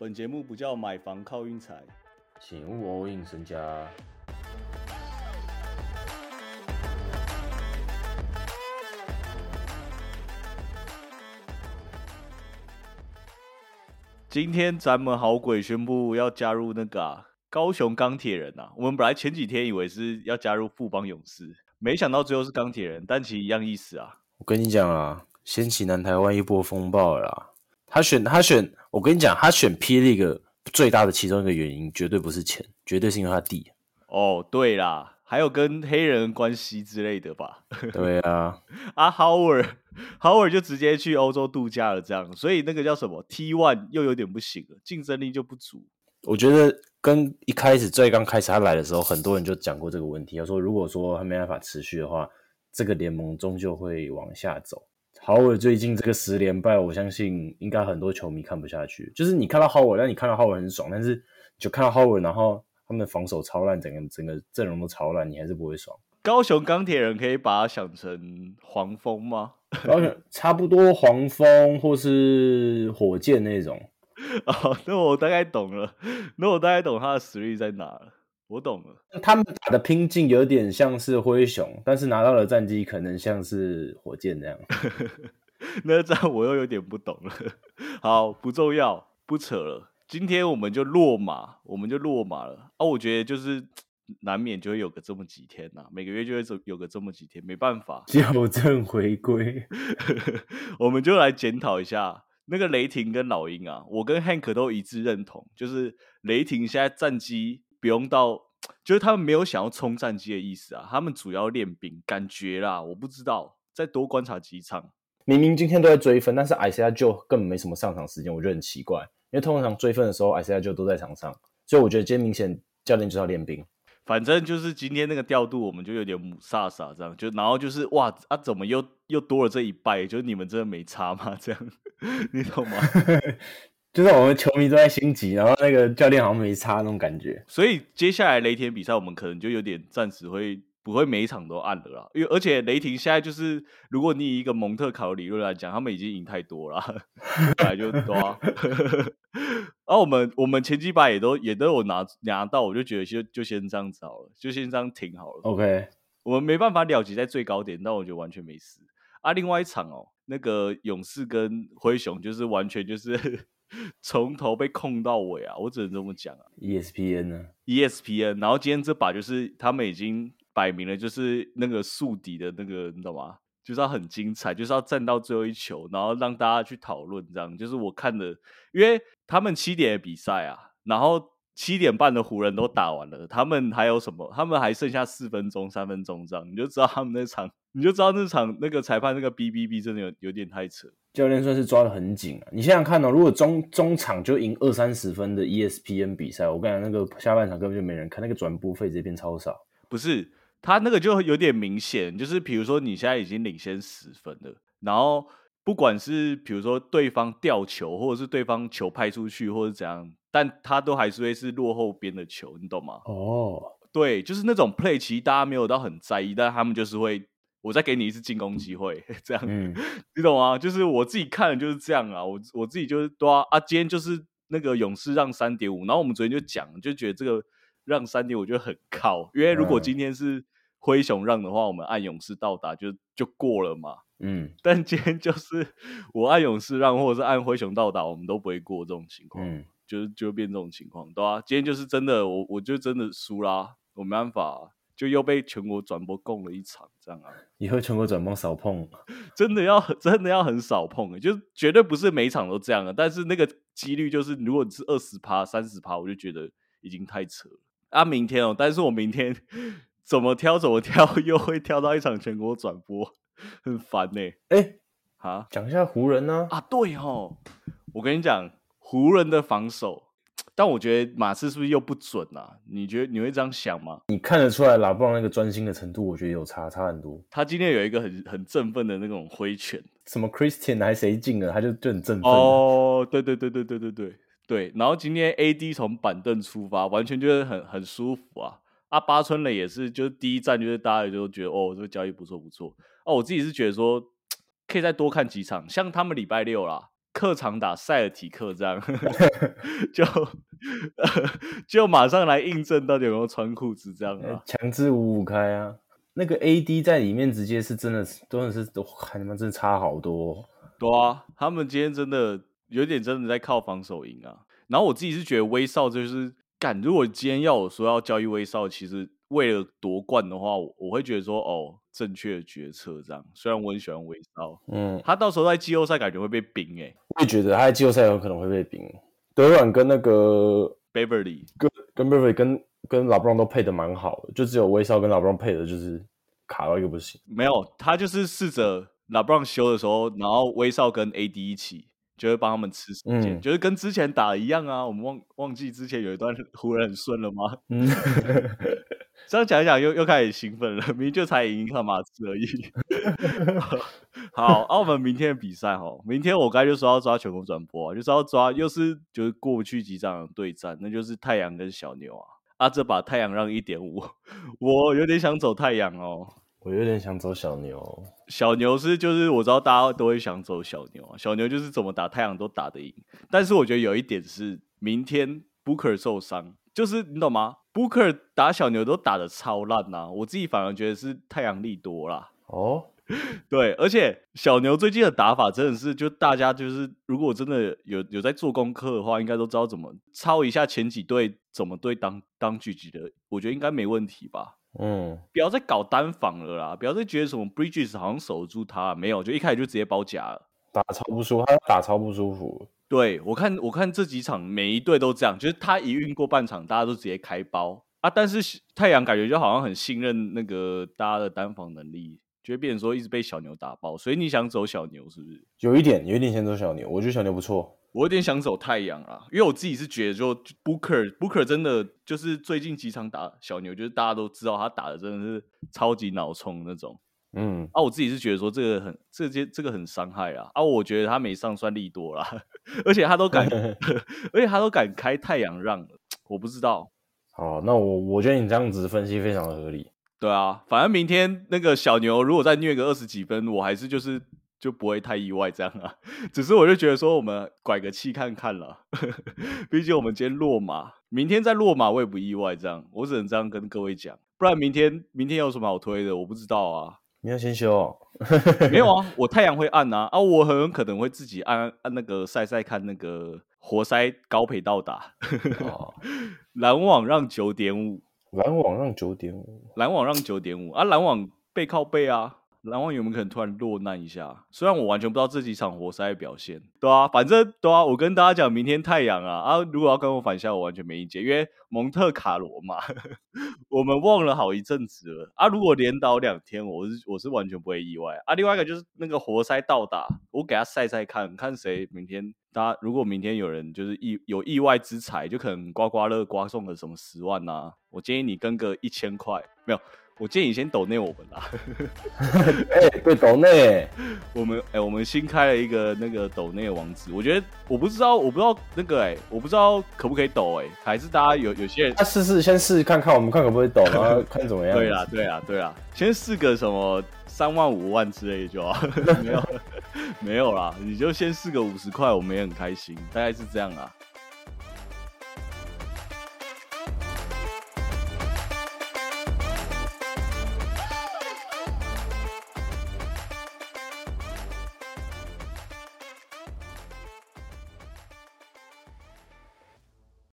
本节目不叫买房靠运财，请勿 all in 身家。今天咱们好鬼宣布要加入那个、啊、高雄钢铁人啊！我们本来前几天以为是要加入富邦勇士，没想到最后是钢铁人，但其实一样意思啊。我跟你讲啊，掀起南台湾一波风暴了啦。他选他选，我跟你讲，他选霹雳个最大的其中一个原因，绝对不是钱，绝对是因为他弟。哦，对啦，还有跟黑人关系之类的吧？对啊，啊，Howard，Howard 就直接去欧洲度假了，这样，所以那个叫什么 T One 又有点不行了，竞争力就不足。我觉得跟一开始最刚开始他来的时候，很多人就讲过这个问题，他说如果说他没办法持续的话，这个联盟终究会往下走。豪尔最近这个十连败，我相信应该很多球迷看不下去。就是你看到豪尔，但你看到豪尔很爽，但是就看到豪尔，然后他们的防守超烂，整个整个阵容都超烂，你还是不会爽。高雄钢铁人可以把它想成黄蜂吗？高雄差不多黄蜂或是火箭那种。哦，那我大概懂了，那我大概懂他的实力在哪了。我懂了，他们打的拼劲有点像是灰熊，但是拿到的战绩可能像是火箭那样。那这样我又有点不懂了。好，不重要，不扯了。今天我们就落马，我们就落马了啊！我觉得就是难免就会有个这么几天呐、每个月就会有个这么几天，没办法，校正回归，我们就来检讨一下那个雷霆跟老鹰啊。我跟 Hank 都一致认同，就是雷霆现在战绩不用到，就是他们没有想要冲战绩的意思啊，他们主要练兵，感觉啦，我不知道，再多观察几场。明明今天都在追分，但是艾斯亚就根本没什么上场时间，我觉得很奇怪。因为通常追分的时候，艾斯亚就都在场上，所以我觉得今天明显教练就是要练兵。反正就是今天那个调度，我们就有点母萨萨这样，就然后就是哇啊，怎么又又多了这一败？就是你们真的没差吗？这样 你懂吗？就是我们球迷都在心急，然后那个教练好像没差那种感觉。所以接下来雷霆比赛，我们可能就有点暂时会不会每一场都按了啦，因为而且雷霆现在就是，如果你以一个蒙特卡的理论来讲，他们已经赢太多了，本来就多、啊。然 后我们我们前几把也都也都有拿拿到，我就觉得就就先这样子好了，就先这样停好了。OK，我们没办法了结在最高点，但我觉得完全没事。啊，另外一场哦，那个勇士跟灰熊就是完全就是从头被控到尾啊，我只能这么讲啊。ESPN 呢？ESPN，然后今天这把就是他们已经摆明了，就是那个宿敌的那个，你懂吗？就是要很精彩，就是要战到最后一球，然后让大家去讨论，这样就是我看的，因为他们七点的比赛啊，然后七点半的湖人都打完了，他们还有什么？他们还剩下四分钟、三分钟这样，你就知道他们那场，你就知道那场那个裁判那个 B B B 真的有有点太扯。教练算是抓的很紧啊！你想想看哦，如果中中场就赢二三十分的 E ESPN 比赛，我跟你讲，那个下半场根本就没人看，那个转播费直接变超少。不是，他那个就有点明显，就是比如说你现在已经领先十分了，然后不管是比如说对方吊球，或者是对方球派出去，或者怎样，但他都还是会是落后边的球，你懂吗？哦，对，就是那种 play，其实大家没有到很在意，但他们就是会，我再给你一次进攻机会，这样，嗯，你懂吗？就是我自己看的就是这样啊，我我自己就是对啊啊，今天就是那个勇士让三点五，然后我们昨天就讲，就觉得这个让三点五就很靠，因为如果嗯今天是灰熊让的话，我们按勇士到达就就过了嘛。嗯但今天就是我按勇士让，或者是按灰熊到达，我们都不会过这种情况，嗯，就是就变这种情况，对啊，今天就是真的，我我就真的输啦，我没办法啊、就又被全国转播供了一场，这样啊。以后全国转播少碰。真的要真的要很少碰欸，就绝对不是每一场都这样的，但是那个几率就是，如果你是二十趴、三十趴，我就觉得已经太扯了。啊，明天哦，但是我明天怎么挑怎么挑，又会挑到一场全国转播，很烦呢、哎，啊讲一下湖人呢、啊，对哦，我跟你讲，湖人的防守，但我觉得马刺是不是又不准啊？你觉得你会这样想吗？你看得出来拉布朗那个专心的程度，我觉得有差差很多。他今天有一个很很振奋的那种挥拳，什么 Christian 还谁进了，他就就很振奋。，哦，对对对对对对对对，然后今天 AD 从板凳出发，完全就是很很舒服啊。阿，八村垒也是，就是第一站就是大家也就觉得哦，这个交易不错不错。哦，我自己是觉得说 可以再多看几场，像他们礼拜六啦，客场打塞尔提克这样，就 就马上来印证到底有没有穿裤子这样啊？强制五五开啊！那个 AD 在里面直接是真的是真的是都看你们真的差好多。对啊，他们今天真的有点真的在靠防守赢啊。然后我自己是觉得威少就是干，如果今天要我说要交易威少，其实为了夺冠的话，我会觉得说哦，正确的决策这样。虽然我很喜欢威少，嗯，他到时候在季后赛感觉会被冰哎，我也觉得他在季后赛有可能会被冰。德软跟那个 Beverly 跟跟 Beverly 跟跟老布朗都配的蛮好的，就只有威少跟老布朗配的就是卡到一个不行。没有，他就是试着老布朗修的时候，然后威少跟 AD 一起。就会帮他们吃时间，就是跟之前打一样啊。我们忘忘记之前有一段 湖人很顺了吗？嗯，这样讲一讲又又开始兴奋了。明明就才赢一场马刺而已。好，那我们明天的比赛哦，明天我刚就说要抓全国转播啊，就是要抓又是就是过不去几场对战，那就是太阳跟小牛啊。啊，这把太阳让一点五，我有点想走太阳哦。我有点想走小牛，小牛是就是我知道大家都会想走小牛啊，小牛就是怎么打太阳都打得赢，但是我觉得有一点是明天 Booker 受伤，就是你懂吗？Booker 打小牛都打的超烂呐，我自己反而觉得是太阳力多啦。哦，对，而且小牛最近的打法真的是，就大家就是如果真的有有在做功课的话，应该都知道怎么抄一下前几队怎么对当当狙击的，我觉得应该没问题吧。嗯，不要再搞单防了啦！不要再觉得什么 Bridges 好像守住他，没有，就一开始就直接包夹了，打超不舒服，他打超不舒服。对我看，我看这几场每一队都这样，就是他一运过半场，大家都直接开包啊。但是太阳感觉就好像很信任那个大家的单防能力，就会变成说一直被小牛打爆。所以你想走小牛是不是？有一点，有一点想走小牛，我觉得小牛不错。我有点想走太阳啊，因为我自己是觉得，就 Booker Booker 真的就是最近几场打小牛，就是大家都知道他打的真的是超级脑冲那种。嗯，啊，我自己是觉得说这个很这些这个很伤害啊。啊，我觉得他没上算利多啦，而且他都敢，而且他都敢开太阳让，我不知道。好，那我我觉得你这样子分析非常的合理。对啊，反正明天那个小牛如果再虐个二十几分，我还是就是。就不会太意外这样啊，只是我就觉得说我们拐个气看看了，毕竟我们今天落马，明天再落马我也不意外这样，我只能这样跟各位讲，不然明天明天有什么好推的，我不知道啊。你要先修？没有啊，我太阳会暗啊，啊，我很可能会自己按按那个晒晒看那个活塞高配到达，篮网让九点五，篮网让九点五，篮网让九点五啊，篮网背靠背啊。篮网有没有可能突然落难一下？虽然我完全不知道这几场活塞的表现，对啊，反正对啊，我跟大家讲，明天太阳啊啊，如果要跟我反下，我完全没意见，因为蒙特卡罗嘛，我们忘了好一阵子了啊。如果连倒两天，我是我是完全不会意外啊。另外一个就是那个活塞到达，我给他晒晒看看谁明天，大家如果明天有人就是意有意外之财，就可能刮刮乐刮中了什么十万呐，我建议你跟个一千块，没有。我建议你先抖内我们啦。哎，对，抖内，我们哎，我们新开了一个那个抖内网址。我觉得我不知道，我不知道那个哎，我不知道可不可以抖哎，还是大家有有些人，他试试先试看看，我们看可不可以抖，然后看怎么样。对啦，对啦，对啦，先试个什么三万五万之类就好。没有，没有啦，你就先试个五十块，我们也很开心，大概是这样啊。